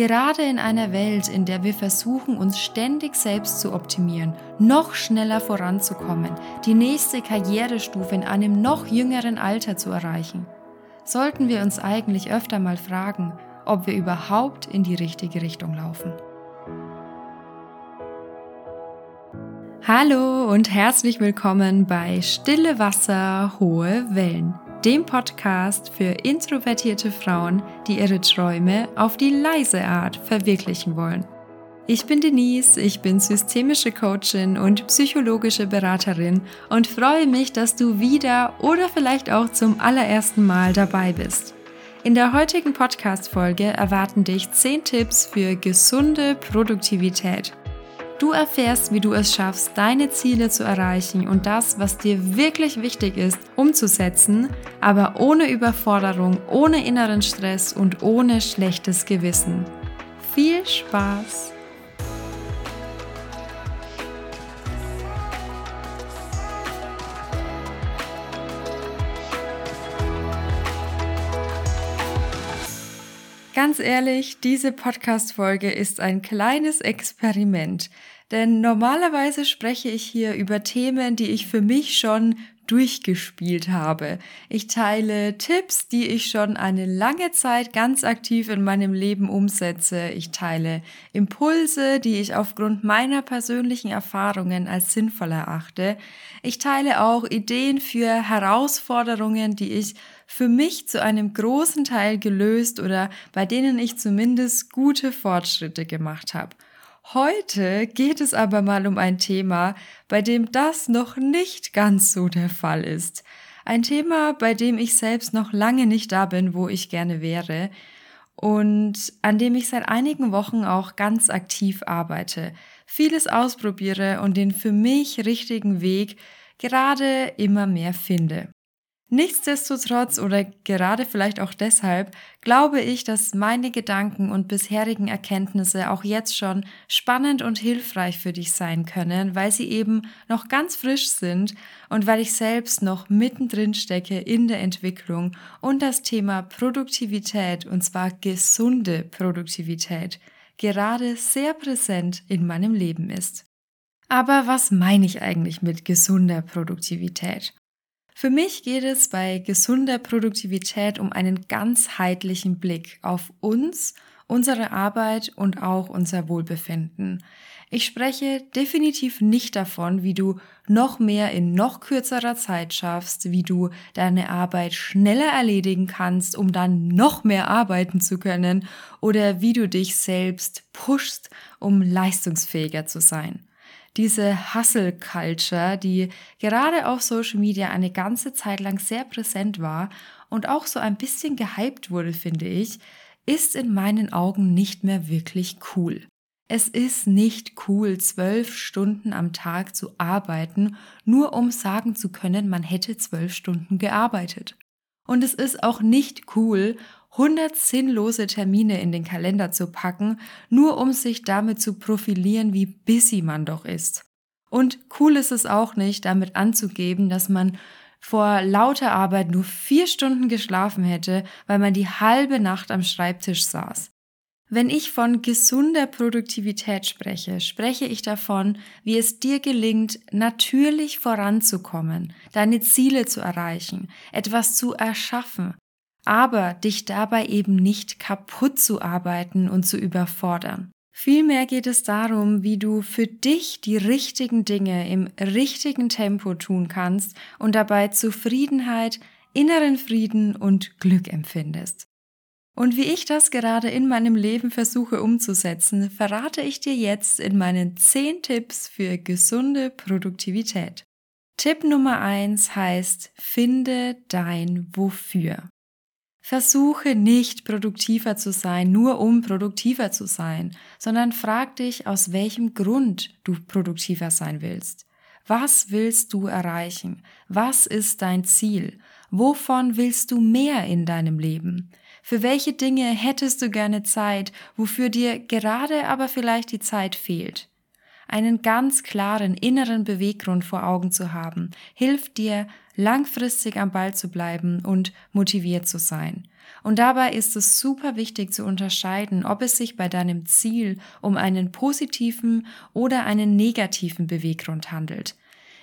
Gerade in einer Welt, in der wir versuchen, uns ständig selbst zu optimieren, noch schneller voranzukommen, die nächste Karrierestufe in einem noch jüngeren Alter zu erreichen, sollten wir uns eigentlich öfter mal fragen, ob wir überhaupt in die richtige Richtung laufen. Hallo und herzlich willkommen bei Stille Wasser, hohe Wellen dem Podcast für introvertierte Frauen, die ihre Träume auf die leise Art verwirklichen wollen. Ich bin Denise, ich bin systemische Coachin und psychologische Beraterin und freue mich, dass du wieder oder vielleicht auch zum allerersten Mal dabei bist. In der heutigen Podcast-Folge erwarten dich 10 Tipps für gesunde Produktivität Du erfährst, wie du es schaffst, deine Ziele zu erreichen und das, was dir wirklich wichtig ist, umzusetzen, aber ohne Überforderung, ohne inneren Stress und ohne schlechtes Gewissen. Viel Spaß! Ganz ehrlich, diese Podcast-Folge ist ein kleines Experiment. Denn normalerweise spreche ich hier über Themen, die ich für mich schon durchgespielt habe. Ich teile Tipps, die ich schon eine lange Zeit ganz aktiv in meinem Leben umsetze. Ich teile Impulse, die ich aufgrund meiner persönlichen Erfahrungen als sinnvoll erachte. Ich teile auch Ideen für Herausforderungen, die ich für mich zu einem großen Teil gelöst oder bei denen ich zumindest gute Fortschritte gemacht habe. Heute geht es aber mal um ein Thema, bei dem das noch nicht ganz so der Fall ist. Ein Thema, bei dem ich selbst noch lange nicht da bin, wo ich gerne wäre und an dem ich seit einigen Wochen auch ganz aktiv arbeite, vieles ausprobiere und den für mich richtigen Weg gerade immer mehr finde. Nichtsdestotrotz oder gerade vielleicht auch deshalb glaube ich, dass meine Gedanken und bisherigen Erkenntnisse auch jetzt schon spannend und hilfreich für dich sein können, weil sie eben noch ganz frisch sind und weil ich selbst noch mittendrin stecke in der Entwicklung und das Thema Produktivität und zwar gesunde Produktivität gerade sehr präsent in meinem Leben ist. Aber was meine ich eigentlich mit gesunder Produktivität? Für mich geht es bei gesunder Produktivität um einen ganzheitlichen Blick auf uns, unsere Arbeit und auch unser Wohlbefinden. Ich spreche definitiv nicht davon, wie du noch mehr in noch kürzerer Zeit schaffst, wie du deine Arbeit schneller erledigen kannst, um dann noch mehr arbeiten zu können oder wie du dich selbst pushst, um leistungsfähiger zu sein diese Hustle Culture, die gerade auf Social Media eine ganze Zeit lang sehr präsent war und auch so ein bisschen gehypt wurde, finde ich, ist in meinen Augen nicht mehr wirklich cool. Es ist nicht cool, zwölf Stunden am Tag zu arbeiten, nur um sagen zu können, man hätte zwölf Stunden gearbeitet. Und es ist auch nicht cool, 100 sinnlose Termine in den Kalender zu packen, nur um sich damit zu profilieren, wie busy man doch ist. Und cool ist es auch nicht, damit anzugeben, dass man vor lauter Arbeit nur vier Stunden geschlafen hätte, weil man die halbe Nacht am Schreibtisch saß. Wenn ich von gesunder Produktivität spreche, spreche ich davon, wie es dir gelingt, natürlich voranzukommen, deine Ziele zu erreichen, etwas zu erschaffen, aber dich dabei eben nicht kaputt zu arbeiten und zu überfordern. Vielmehr geht es darum, wie du für dich die richtigen Dinge im richtigen Tempo tun kannst und dabei Zufriedenheit, inneren Frieden und Glück empfindest. Und wie ich das gerade in meinem Leben versuche umzusetzen, verrate ich dir jetzt in meinen 10 Tipps für gesunde Produktivität. Tipp Nummer 1 heißt, finde dein Wofür. Versuche nicht produktiver zu sein, nur um produktiver zu sein, sondern frag dich, aus welchem Grund du produktiver sein willst. Was willst du erreichen? Was ist dein Ziel? Wovon willst du mehr in deinem Leben? Für welche Dinge hättest du gerne Zeit, wofür dir gerade aber vielleicht die Zeit fehlt? einen ganz klaren inneren Beweggrund vor Augen zu haben, hilft dir, langfristig am Ball zu bleiben und motiviert zu sein. Und dabei ist es super wichtig zu unterscheiden, ob es sich bei deinem Ziel um einen positiven oder einen negativen Beweggrund handelt.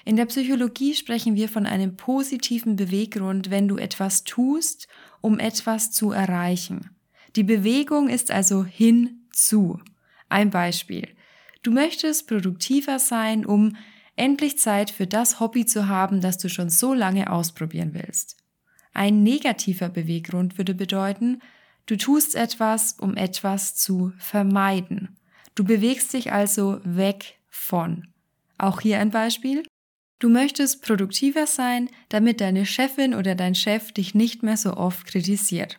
In der Psychologie sprechen wir von einem positiven Beweggrund, wenn du etwas tust, um etwas zu erreichen. Die Bewegung ist also hinzu. Ein Beispiel. Du möchtest produktiver sein, um endlich Zeit für das Hobby zu haben, das du schon so lange ausprobieren willst. Ein negativer Beweggrund würde bedeuten, du tust etwas, um etwas zu vermeiden. Du bewegst dich also weg von. Auch hier ein Beispiel. Du möchtest produktiver sein, damit deine Chefin oder dein Chef dich nicht mehr so oft kritisiert.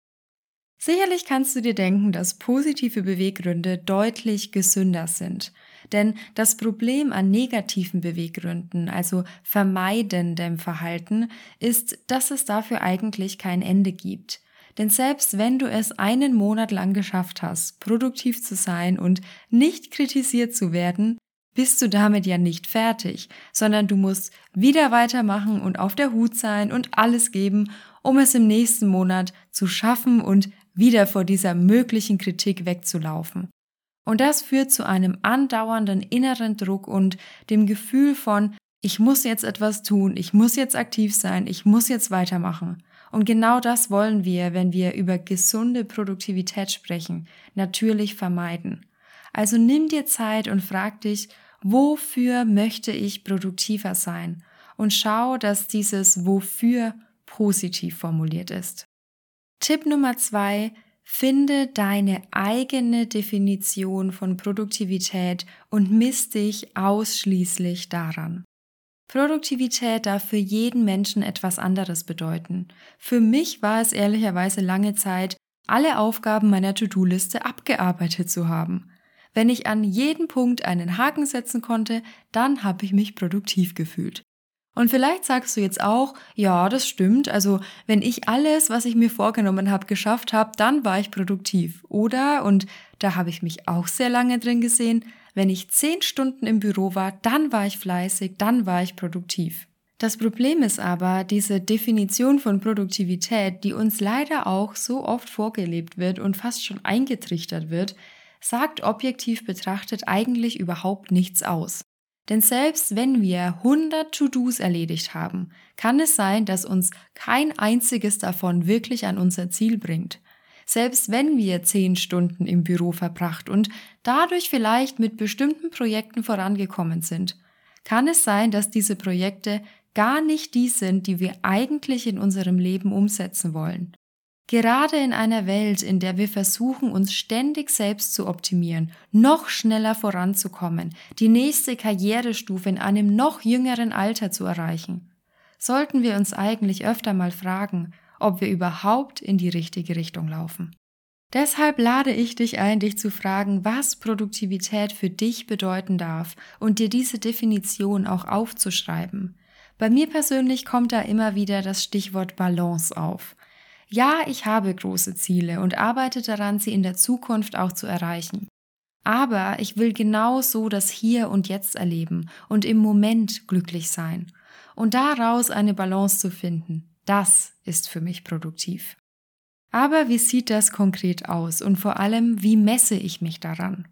Sicherlich kannst du dir denken, dass positive Beweggründe deutlich gesünder sind. Denn das Problem an negativen Beweggründen, also vermeidendem Verhalten, ist, dass es dafür eigentlich kein Ende gibt. Denn selbst wenn du es einen Monat lang geschafft hast, produktiv zu sein und nicht kritisiert zu werden, bist du damit ja nicht fertig, sondern du musst wieder weitermachen und auf der Hut sein und alles geben, um es im nächsten Monat zu schaffen und wieder vor dieser möglichen Kritik wegzulaufen. Und das führt zu einem andauernden inneren Druck und dem Gefühl von, ich muss jetzt etwas tun, ich muss jetzt aktiv sein, ich muss jetzt weitermachen. Und genau das wollen wir, wenn wir über gesunde Produktivität sprechen, natürlich vermeiden. Also nimm dir Zeit und frag dich, wofür möchte ich produktiver sein? Und schau, dass dieses wofür positiv formuliert ist. Tipp Nummer zwei, finde deine eigene Definition von Produktivität und misst dich ausschließlich daran. Produktivität darf für jeden Menschen etwas anderes bedeuten. Für mich war es ehrlicherweise lange Zeit, alle Aufgaben meiner To-Do-Liste abgearbeitet zu haben. Wenn ich an jeden Punkt einen Haken setzen konnte, dann habe ich mich produktiv gefühlt. Und vielleicht sagst du jetzt auch, ja, das stimmt. Also wenn ich alles, was ich mir vorgenommen habe, geschafft habe, dann war ich produktiv. Oder, und da habe ich mich auch sehr lange drin gesehen, wenn ich zehn Stunden im Büro war, dann war ich fleißig, dann war ich produktiv. Das Problem ist aber, diese Definition von Produktivität, die uns leider auch so oft vorgelebt wird und fast schon eingetrichtert wird, sagt objektiv betrachtet eigentlich überhaupt nichts aus. Denn selbst wenn wir 100 To-Dos erledigt haben, kann es sein, dass uns kein einziges davon wirklich an unser Ziel bringt. Selbst wenn wir 10 Stunden im Büro verbracht und dadurch vielleicht mit bestimmten Projekten vorangekommen sind, kann es sein, dass diese Projekte gar nicht die sind, die wir eigentlich in unserem Leben umsetzen wollen. Gerade in einer Welt, in der wir versuchen, uns ständig selbst zu optimieren, noch schneller voranzukommen, die nächste Karrierestufe in einem noch jüngeren Alter zu erreichen, sollten wir uns eigentlich öfter mal fragen, ob wir überhaupt in die richtige Richtung laufen. Deshalb lade ich dich ein, dich zu fragen, was Produktivität für dich bedeuten darf und dir diese Definition auch aufzuschreiben. Bei mir persönlich kommt da immer wieder das Stichwort Balance auf. Ja, ich habe große Ziele und arbeite daran, sie in der Zukunft auch zu erreichen. Aber ich will genau so das Hier und Jetzt erleben und im Moment glücklich sein. Und daraus eine Balance zu finden, das ist für mich produktiv. Aber wie sieht das konkret aus und vor allem, wie messe ich mich daran?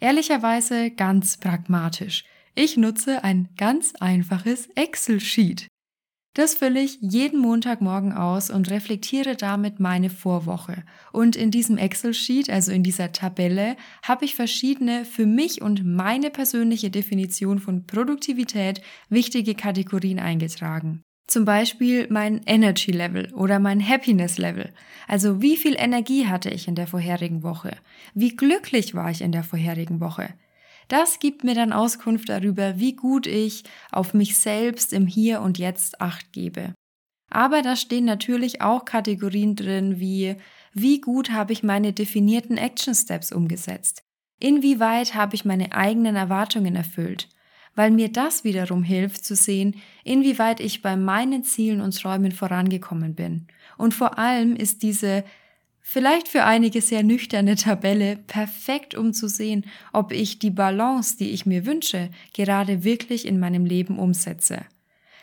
Ehrlicherweise ganz pragmatisch. Ich nutze ein ganz einfaches Excel-Sheet. Das fülle ich jeden Montagmorgen aus und reflektiere damit meine Vorwoche. Und in diesem Excel-Sheet, also in dieser Tabelle, habe ich verschiedene für mich und meine persönliche Definition von Produktivität wichtige Kategorien eingetragen. Zum Beispiel mein Energy Level oder mein Happiness Level. Also wie viel Energie hatte ich in der vorherigen Woche? Wie glücklich war ich in der vorherigen Woche? Das gibt mir dann Auskunft darüber, wie gut ich auf mich selbst im Hier und Jetzt acht gebe. Aber da stehen natürlich auch Kategorien drin wie wie gut habe ich meine definierten Action Steps umgesetzt? Inwieweit habe ich meine eigenen Erwartungen erfüllt? Weil mir das wiederum hilft zu sehen, inwieweit ich bei meinen Zielen und Träumen vorangekommen bin. Und vor allem ist diese Vielleicht für einige sehr nüchterne Tabelle, perfekt um zu sehen, ob ich die Balance, die ich mir wünsche, gerade wirklich in meinem Leben umsetze.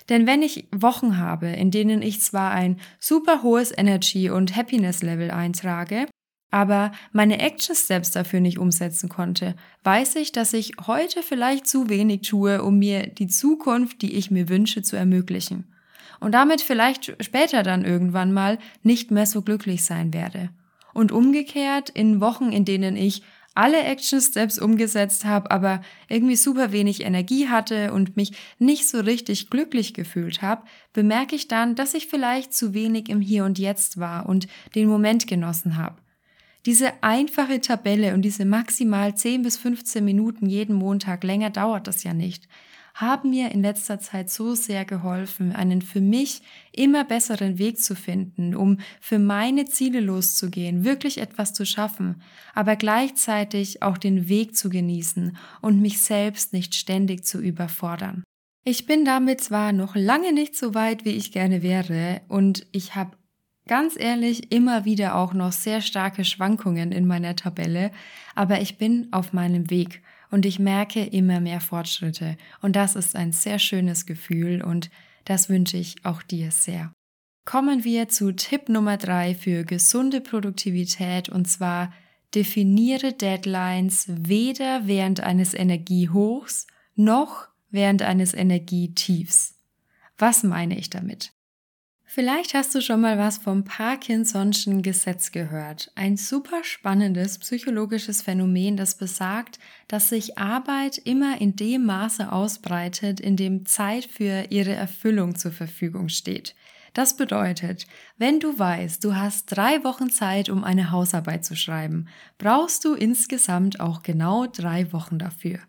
Denn wenn ich Wochen habe, in denen ich zwar ein super hohes Energy- und Happiness-Level eintrage, aber meine Action Steps dafür nicht umsetzen konnte, weiß ich, dass ich heute vielleicht zu wenig tue, um mir die Zukunft, die ich mir wünsche, zu ermöglichen. Und damit vielleicht später dann irgendwann mal nicht mehr so glücklich sein werde. Und umgekehrt, in Wochen, in denen ich alle Action Steps umgesetzt habe, aber irgendwie super wenig Energie hatte und mich nicht so richtig glücklich gefühlt habe, bemerke ich dann, dass ich vielleicht zu wenig im Hier und Jetzt war und den Moment genossen habe. Diese einfache Tabelle und diese maximal 10 bis 15 Minuten jeden Montag, länger dauert das ja nicht, haben mir in letzter Zeit so sehr geholfen, einen für mich immer besseren Weg zu finden, um für meine Ziele loszugehen, wirklich etwas zu schaffen, aber gleichzeitig auch den Weg zu genießen und mich selbst nicht ständig zu überfordern. Ich bin damit zwar noch lange nicht so weit, wie ich gerne wäre, und ich habe ganz ehrlich immer wieder auch noch sehr starke Schwankungen in meiner Tabelle, aber ich bin auf meinem Weg und ich merke immer mehr Fortschritte und das ist ein sehr schönes Gefühl und das wünsche ich auch dir sehr. Kommen wir zu Tipp Nummer drei für gesunde Produktivität und zwar definiere Deadlines weder während eines Energiehochs noch während eines Energietiefs. Was meine ich damit? Vielleicht hast du schon mal was vom Parkinson'schen Gesetz gehört. Ein super spannendes psychologisches Phänomen, das besagt, dass sich Arbeit immer in dem Maße ausbreitet, in dem Zeit für ihre Erfüllung zur Verfügung steht. Das bedeutet, wenn du weißt, du hast drei Wochen Zeit, um eine Hausarbeit zu schreiben, brauchst du insgesamt auch genau drei Wochen dafür.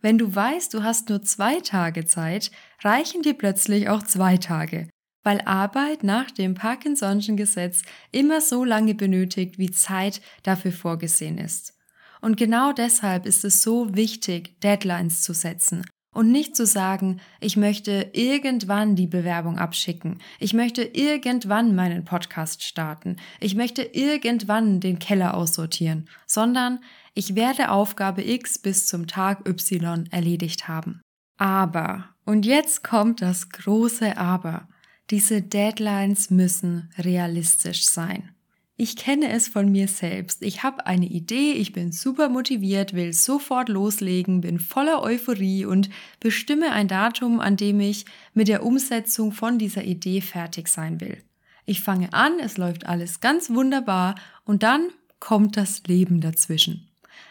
Wenn du weißt, du hast nur zwei Tage Zeit, reichen dir plötzlich auch zwei Tage weil Arbeit nach dem Parkinson'schen Gesetz immer so lange benötigt, wie Zeit dafür vorgesehen ist. Und genau deshalb ist es so wichtig, Deadlines zu setzen und nicht zu sagen, ich möchte irgendwann die Bewerbung abschicken, ich möchte irgendwann meinen Podcast starten, ich möchte irgendwann den Keller aussortieren, sondern ich werde Aufgabe X bis zum Tag Y erledigt haben. Aber, und jetzt kommt das große Aber, diese Deadlines müssen realistisch sein. Ich kenne es von mir selbst. Ich habe eine Idee, ich bin super motiviert, will sofort loslegen, bin voller Euphorie und bestimme ein Datum, an dem ich mit der Umsetzung von dieser Idee fertig sein will. Ich fange an, es läuft alles ganz wunderbar und dann kommt das Leben dazwischen.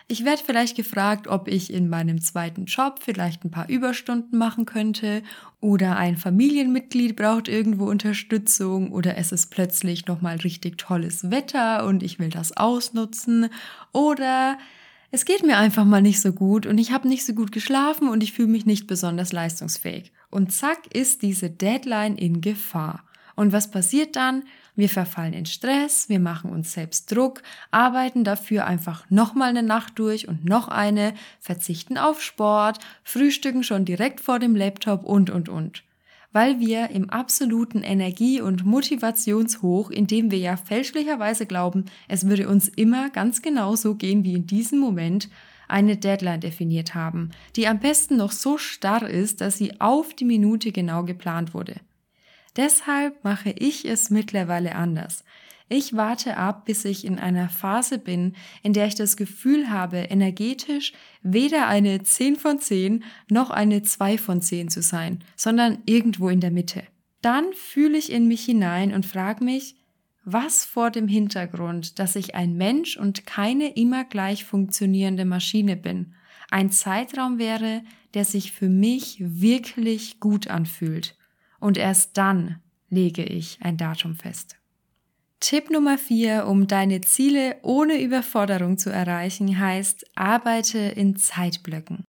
Ich werde vielleicht gefragt, ob ich in meinem zweiten Job vielleicht ein paar Überstunden machen könnte oder ein Familienmitglied braucht irgendwo Unterstützung oder es ist plötzlich nochmal richtig tolles Wetter und ich will das ausnutzen oder es geht mir einfach mal nicht so gut und ich habe nicht so gut geschlafen und ich fühle mich nicht besonders leistungsfähig. Und zack ist diese Deadline in Gefahr. Und was passiert dann? Wir verfallen in Stress, wir machen uns selbst Druck, arbeiten dafür einfach nochmal eine Nacht durch und noch eine, verzichten auf Sport, frühstücken schon direkt vor dem Laptop und, und, und. Weil wir im absoluten Energie- und Motivationshoch, in dem wir ja fälschlicherweise glauben, es würde uns immer ganz genau so gehen wie in diesem Moment, eine Deadline definiert haben, die am besten noch so starr ist, dass sie auf die Minute genau geplant wurde. Deshalb mache ich es mittlerweile anders. Ich warte ab, bis ich in einer Phase bin, in der ich das Gefühl habe, energetisch weder eine 10 von 10 noch eine 2 von 10 zu sein, sondern irgendwo in der Mitte. Dann fühle ich in mich hinein und frage mich, was vor dem Hintergrund, dass ich ein Mensch und keine immer gleich funktionierende Maschine bin, ein Zeitraum wäre, der sich für mich wirklich gut anfühlt und erst dann lege ich ein Datum fest. Tipp Nummer vier, um deine Ziele ohne Überforderung zu erreichen, heißt, arbeite in Zeitblöcken.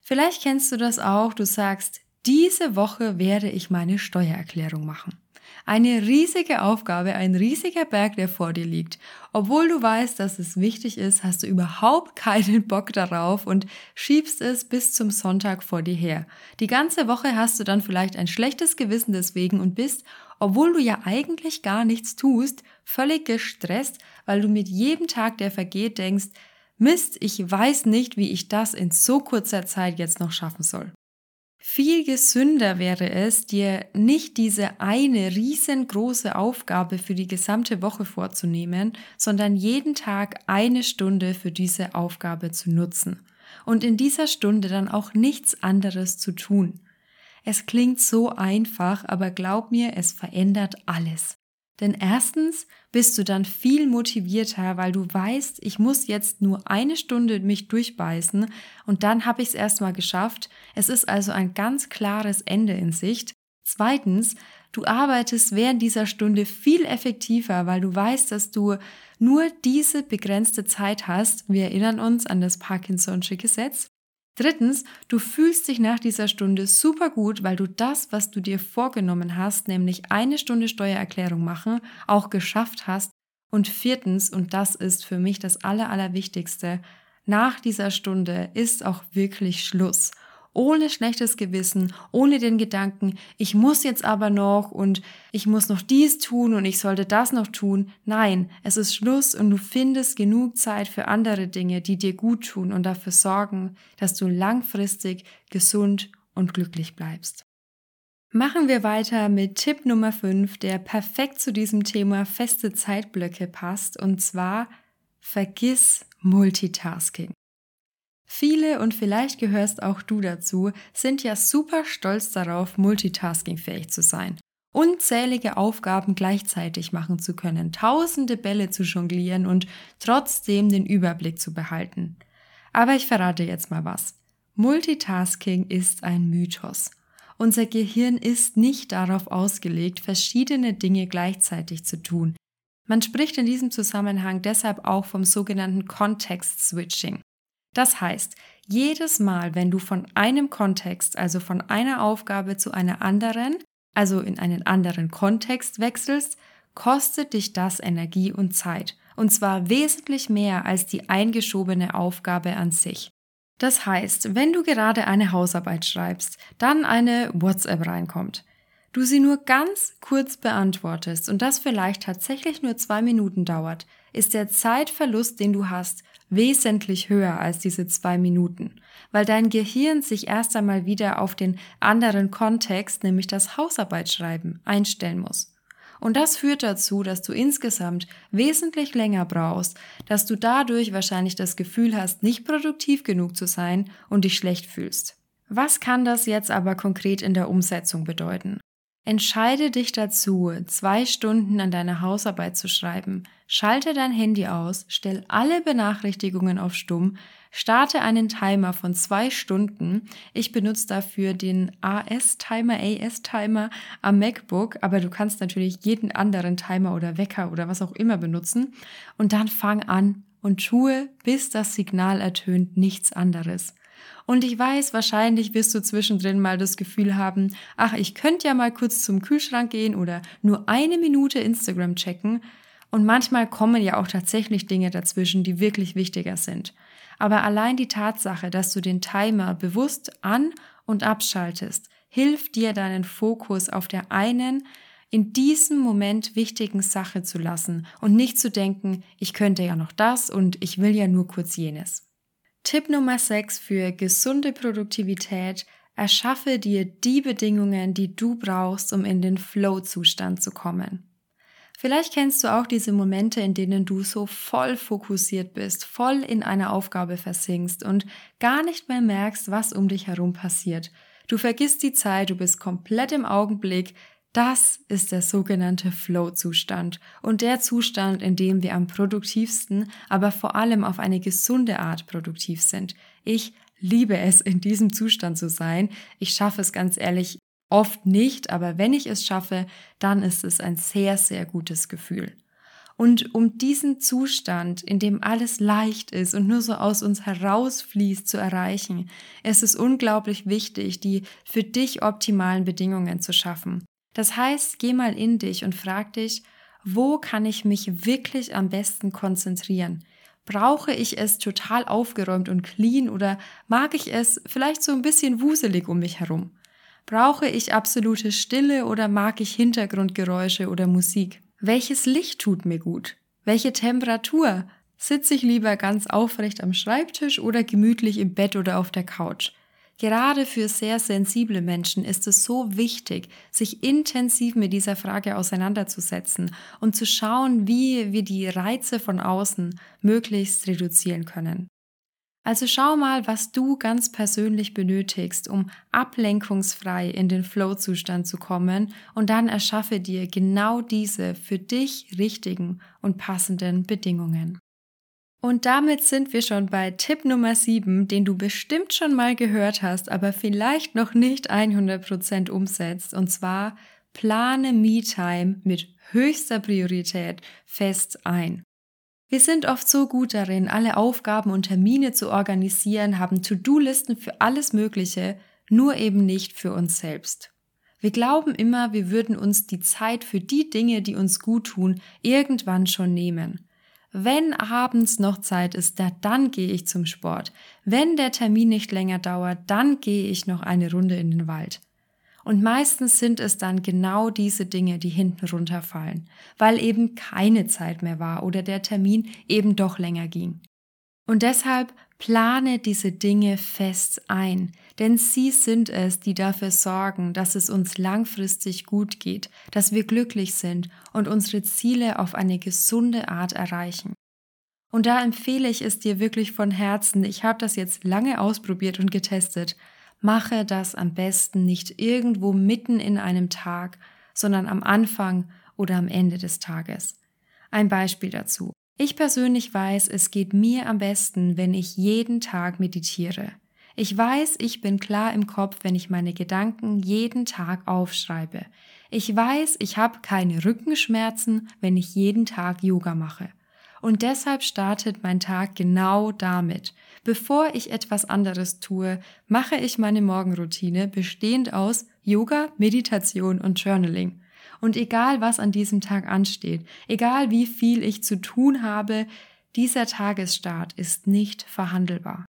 Vielleicht kennst du das auch, du sagst, diese Woche werde ich meine Steuererklärung machen. Eine riesige Aufgabe, ein riesiger Berg, der vor dir liegt. Obwohl du weißt, dass es wichtig ist, hast du überhaupt keinen Bock darauf und schiebst es bis zum Sonntag vor dir her. Die ganze Woche hast du dann vielleicht ein schlechtes Gewissen deswegen und bist obwohl du ja eigentlich gar nichts tust, völlig gestresst, weil du mit jedem Tag, der vergeht, denkst, Mist, ich weiß nicht, wie ich das in so kurzer Zeit jetzt noch schaffen soll. Viel gesünder wäre es, dir nicht diese eine riesengroße Aufgabe für die gesamte Woche vorzunehmen, sondern jeden Tag eine Stunde für diese Aufgabe zu nutzen und in dieser Stunde dann auch nichts anderes zu tun. Es klingt so einfach, aber glaub mir, es verändert alles. Denn erstens bist du dann viel motivierter, weil du weißt, ich muss jetzt nur eine Stunde mich durchbeißen und dann habe ich es erstmal geschafft. Es ist also ein ganz klares Ende in Sicht. Zweitens, du arbeitest während dieser Stunde viel effektiver, weil du weißt, dass du nur diese begrenzte Zeit hast. Wir erinnern uns an das Parkinson'sche Gesetz. Drittens, du fühlst dich nach dieser Stunde super gut, weil du das, was du dir vorgenommen hast, nämlich eine Stunde Steuererklärung machen, auch geschafft hast. Und viertens, und das ist für mich das Aller, Allerwichtigste, nach dieser Stunde ist auch wirklich Schluss ohne schlechtes Gewissen, ohne den Gedanken, ich muss jetzt aber noch und ich muss noch dies tun und ich sollte das noch tun. Nein, es ist Schluss und du findest genug Zeit für andere Dinge, die dir gut tun und dafür sorgen, dass du langfristig gesund und glücklich bleibst. Machen wir weiter mit Tipp Nummer 5, der perfekt zu diesem Thema feste Zeitblöcke passt, und zwar vergiss Multitasking. Viele, und vielleicht gehörst auch du dazu, sind ja super stolz darauf, multitaskingfähig zu sein. Unzählige Aufgaben gleichzeitig machen zu können, tausende Bälle zu jonglieren und trotzdem den Überblick zu behalten. Aber ich verrate jetzt mal was. Multitasking ist ein Mythos. Unser Gehirn ist nicht darauf ausgelegt, verschiedene Dinge gleichzeitig zu tun. Man spricht in diesem Zusammenhang deshalb auch vom sogenannten Context Switching. Das heißt, jedes Mal, wenn du von einem Kontext, also von einer Aufgabe zu einer anderen, also in einen anderen Kontext wechselst, kostet dich das Energie und Zeit. Und zwar wesentlich mehr als die eingeschobene Aufgabe an sich. Das heißt, wenn du gerade eine Hausarbeit schreibst, dann eine WhatsApp reinkommt, du sie nur ganz kurz beantwortest und das vielleicht tatsächlich nur zwei Minuten dauert, ist der Zeitverlust, den du hast, wesentlich höher als diese zwei Minuten, weil dein Gehirn sich erst einmal wieder auf den anderen Kontext, nämlich das Hausarbeitsschreiben, einstellen muss. Und das führt dazu, dass du insgesamt wesentlich länger brauchst, dass du dadurch wahrscheinlich das Gefühl hast, nicht produktiv genug zu sein und dich schlecht fühlst. Was kann das jetzt aber konkret in der Umsetzung bedeuten? Entscheide dich dazu, zwei Stunden an deiner Hausarbeit zu schreiben. Schalte dein Handy aus, stell alle Benachrichtigungen auf Stumm, starte einen Timer von zwei Stunden. Ich benutze dafür den AS-Timer, AS-Timer am MacBook, aber du kannst natürlich jeden anderen Timer oder Wecker oder was auch immer benutzen. Und dann fang an und tue, bis das Signal ertönt, nichts anderes. Und ich weiß, wahrscheinlich wirst du zwischendrin mal das Gefühl haben, ach, ich könnte ja mal kurz zum Kühlschrank gehen oder nur eine Minute Instagram checken. Und manchmal kommen ja auch tatsächlich Dinge dazwischen, die wirklich wichtiger sind. Aber allein die Tatsache, dass du den Timer bewusst an und abschaltest, hilft dir deinen Fokus auf der einen, in diesem Moment wichtigen Sache zu lassen und nicht zu denken, ich könnte ja noch das und ich will ja nur kurz jenes. Tipp Nummer 6 für gesunde Produktivität. Erschaffe dir die Bedingungen, die du brauchst, um in den Flow-Zustand zu kommen. Vielleicht kennst du auch diese Momente, in denen du so voll fokussiert bist, voll in einer Aufgabe versinkst und gar nicht mehr merkst, was um dich herum passiert. Du vergisst die Zeit, du bist komplett im Augenblick, das ist der sogenannte Flow-Zustand und der Zustand, in dem wir am produktivsten, aber vor allem auf eine gesunde Art produktiv sind. Ich liebe es, in diesem Zustand zu sein. Ich schaffe es ganz ehrlich oft nicht, aber wenn ich es schaffe, dann ist es ein sehr, sehr gutes Gefühl. Und um diesen Zustand, in dem alles leicht ist und nur so aus uns herausfließt, zu erreichen, ist es unglaublich wichtig, die für dich optimalen Bedingungen zu schaffen. Das heißt, geh mal in dich und frag dich, wo kann ich mich wirklich am besten konzentrieren? Brauche ich es total aufgeräumt und clean oder mag ich es vielleicht so ein bisschen wuselig um mich herum? Brauche ich absolute Stille oder mag ich Hintergrundgeräusche oder Musik? Welches Licht tut mir gut? Welche Temperatur? Sitze ich lieber ganz aufrecht am Schreibtisch oder gemütlich im Bett oder auf der Couch? Gerade für sehr sensible Menschen ist es so wichtig, sich intensiv mit dieser Frage auseinanderzusetzen und zu schauen, wie wir die Reize von außen möglichst reduzieren können. Also schau mal, was du ganz persönlich benötigst, um ablenkungsfrei in den Flow-Zustand zu kommen und dann erschaffe dir genau diese für dich richtigen und passenden Bedingungen. Und damit sind wir schon bei Tipp Nummer 7, den du bestimmt schon mal gehört hast, aber vielleicht noch nicht 100% umsetzt. Und zwar plane Me-Time mit höchster Priorität fest ein. Wir sind oft so gut darin, alle Aufgaben und Termine zu organisieren, haben To-Do-Listen für alles Mögliche, nur eben nicht für uns selbst. Wir glauben immer, wir würden uns die Zeit für die Dinge, die uns gut tun, irgendwann schon nehmen. Wenn abends noch Zeit ist, da, dann gehe ich zum Sport. Wenn der Termin nicht länger dauert, dann gehe ich noch eine Runde in den Wald. Und meistens sind es dann genau diese Dinge, die hinten runterfallen, weil eben keine Zeit mehr war oder der Termin eben doch länger ging. Und deshalb plane diese Dinge fest ein, denn sie sind es, die dafür sorgen, dass es uns langfristig gut geht, dass wir glücklich sind und unsere Ziele auf eine gesunde Art erreichen. Und da empfehle ich es dir wirklich von Herzen, ich habe das jetzt lange ausprobiert und getestet, mache das am besten nicht irgendwo mitten in einem Tag, sondern am Anfang oder am Ende des Tages. Ein Beispiel dazu. Ich persönlich weiß, es geht mir am besten, wenn ich jeden Tag meditiere. Ich weiß, ich bin klar im Kopf, wenn ich meine Gedanken jeden Tag aufschreibe. Ich weiß, ich habe keine Rückenschmerzen, wenn ich jeden Tag Yoga mache. Und deshalb startet mein Tag genau damit. Bevor ich etwas anderes tue, mache ich meine Morgenroutine bestehend aus Yoga, Meditation und Journaling. Und egal, was an diesem Tag ansteht, egal wie viel ich zu tun habe, dieser Tagesstart ist nicht verhandelbar.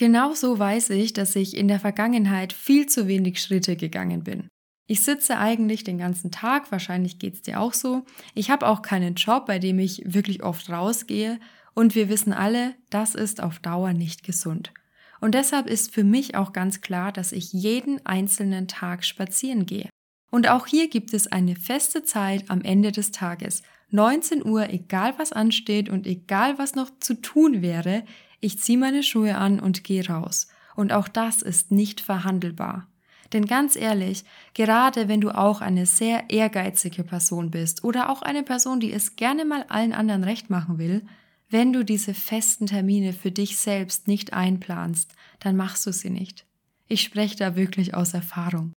Genauso weiß ich, dass ich in der Vergangenheit viel zu wenig Schritte gegangen bin. Ich sitze eigentlich den ganzen Tag, wahrscheinlich geht's dir auch so. Ich habe auch keinen Job, bei dem ich wirklich oft rausgehe und wir wissen alle, das ist auf Dauer nicht gesund. Und deshalb ist für mich auch ganz klar, dass ich jeden einzelnen Tag spazieren gehe. Und auch hier gibt es eine feste Zeit am Ende des Tages. 19 Uhr, egal was ansteht und egal was noch zu tun wäre, ich ziehe meine Schuhe an und gehe raus. Und auch das ist nicht verhandelbar. Denn ganz ehrlich, gerade wenn du auch eine sehr ehrgeizige Person bist oder auch eine Person, die es gerne mal allen anderen recht machen will, wenn du diese festen Termine für dich selbst nicht einplanst, dann machst du sie nicht. Ich spreche da wirklich aus Erfahrung.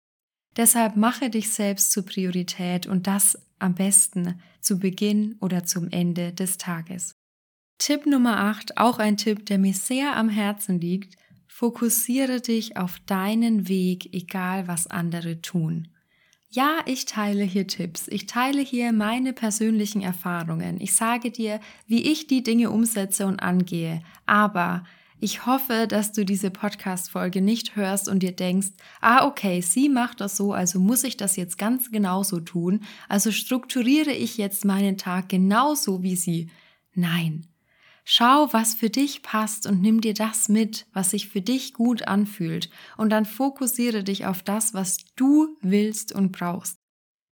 Deshalb mache dich selbst zur Priorität und das am besten zu Beginn oder zum Ende des Tages. Tipp Nummer 8, auch ein Tipp, der mir sehr am Herzen liegt, fokussiere dich auf deinen Weg, egal was andere tun. Ja, ich teile hier Tipps, ich teile hier meine persönlichen Erfahrungen, ich sage dir, wie ich die Dinge umsetze und angehe, aber ich hoffe, dass du diese Podcast-Folge nicht hörst und dir denkst, ah, okay, sie macht das so, also muss ich das jetzt ganz genauso tun, also strukturiere ich jetzt meinen Tag genauso wie sie. Nein. Schau, was für dich passt und nimm dir das mit, was sich für dich gut anfühlt, und dann fokussiere dich auf das, was du willst und brauchst.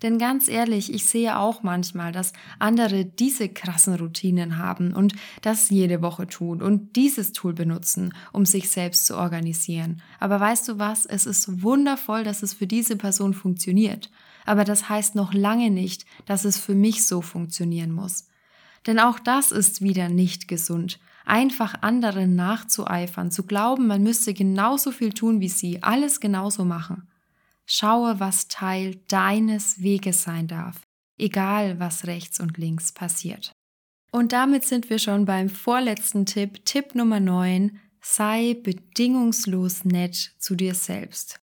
Denn ganz ehrlich, ich sehe auch manchmal, dass andere diese krassen Routinen haben und das jede Woche tun und dieses Tool benutzen, um sich selbst zu organisieren. Aber weißt du was? Es ist wundervoll, dass es für diese Person funktioniert. Aber das heißt noch lange nicht, dass es für mich so funktionieren muss. Denn auch das ist wieder nicht gesund. Einfach anderen nachzueifern, zu glauben, man müsste genauso viel tun wie sie, alles genauso machen. Schaue, was Teil deines Weges sein darf, egal was rechts und links passiert. Und damit sind wir schon beim vorletzten Tipp, Tipp Nummer 9, sei bedingungslos nett zu dir selbst.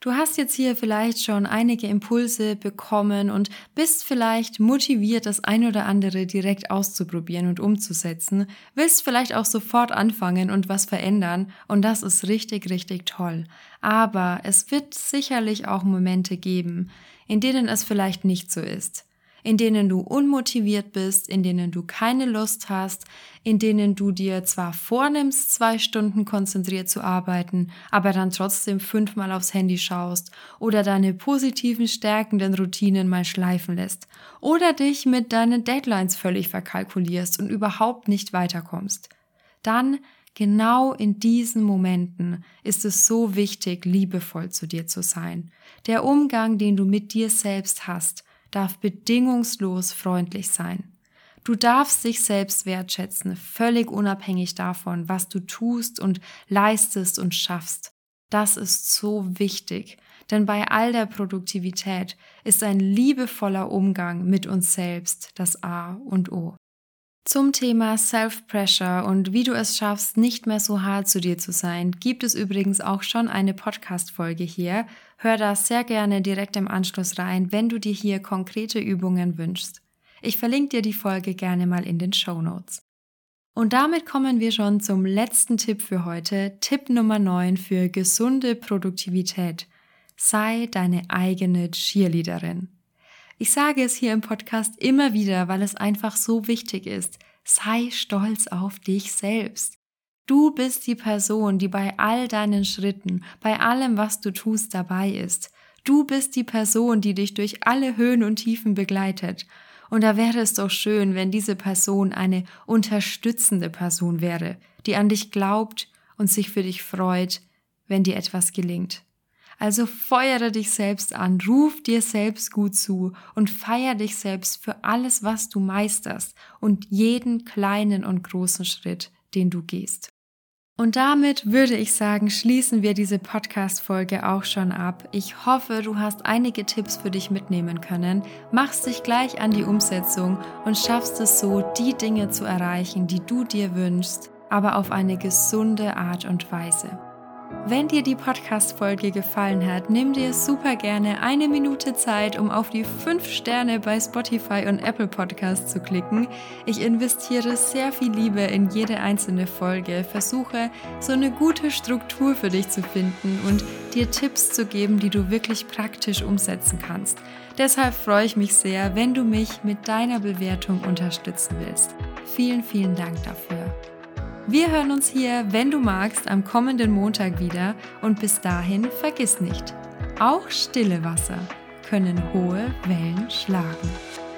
Du hast jetzt hier vielleicht schon einige Impulse bekommen und bist vielleicht motiviert, das ein oder andere direkt auszuprobieren und umzusetzen, willst vielleicht auch sofort anfangen und was verändern und das ist richtig, richtig toll. Aber es wird sicherlich auch Momente geben, in denen es vielleicht nicht so ist in denen du unmotiviert bist, in denen du keine Lust hast, in denen du dir zwar vornimmst, zwei Stunden konzentriert zu arbeiten, aber dann trotzdem fünfmal aufs Handy schaust oder deine positiven, stärkenden Routinen mal schleifen lässt oder dich mit deinen Deadlines völlig verkalkulierst und überhaupt nicht weiterkommst. Dann Genau in diesen Momenten ist es so wichtig, liebevoll zu dir zu sein. Der Umgang, den du mit dir selbst hast, darf bedingungslos freundlich sein. Du darfst dich selbst wertschätzen, völlig unabhängig davon, was du tust und leistest und schaffst. Das ist so wichtig, denn bei all der Produktivität ist ein liebevoller Umgang mit uns selbst das A und O. Zum Thema Self-Pressure und wie du es schaffst, nicht mehr so hart zu dir zu sein, gibt es übrigens auch schon eine Podcast-Folge hier. Hör da sehr gerne direkt im Anschluss rein, wenn du dir hier konkrete Übungen wünschst. Ich verlinke dir die Folge gerne mal in den Show Notes. Und damit kommen wir schon zum letzten Tipp für heute, Tipp Nummer 9 für gesunde Produktivität. Sei deine eigene Cheerleaderin. Ich sage es hier im Podcast immer wieder, weil es einfach so wichtig ist. Sei stolz auf dich selbst. Du bist die Person, die bei all deinen Schritten, bei allem, was du tust, dabei ist. Du bist die Person, die dich durch alle Höhen und Tiefen begleitet. Und da wäre es doch schön, wenn diese Person eine unterstützende Person wäre, die an dich glaubt und sich für dich freut, wenn dir etwas gelingt. Also feuere dich selbst an, ruf dir selbst gut zu und feier dich selbst für alles, was du meisterst und jeden kleinen und großen Schritt, den du gehst. Und damit würde ich sagen, schließen wir diese Podcast-Folge auch schon ab. Ich hoffe, du hast einige Tipps für dich mitnehmen können, machst dich gleich an die Umsetzung und schaffst es so, die Dinge zu erreichen, die du dir wünschst, aber auf eine gesunde Art und Weise. Wenn dir die Podcast-Folge gefallen hat, nimm dir super gerne eine Minute Zeit, um auf die 5 Sterne bei Spotify und Apple Podcasts zu klicken. Ich investiere sehr viel Liebe in jede einzelne Folge, versuche so eine gute Struktur für dich zu finden und dir Tipps zu geben, die du wirklich praktisch umsetzen kannst. Deshalb freue ich mich sehr, wenn du mich mit deiner Bewertung unterstützen willst. Vielen, vielen Dank dafür. Wir hören uns hier, wenn du magst, am kommenden Montag wieder und bis dahin vergiss nicht, auch stille Wasser können hohe Wellen schlagen.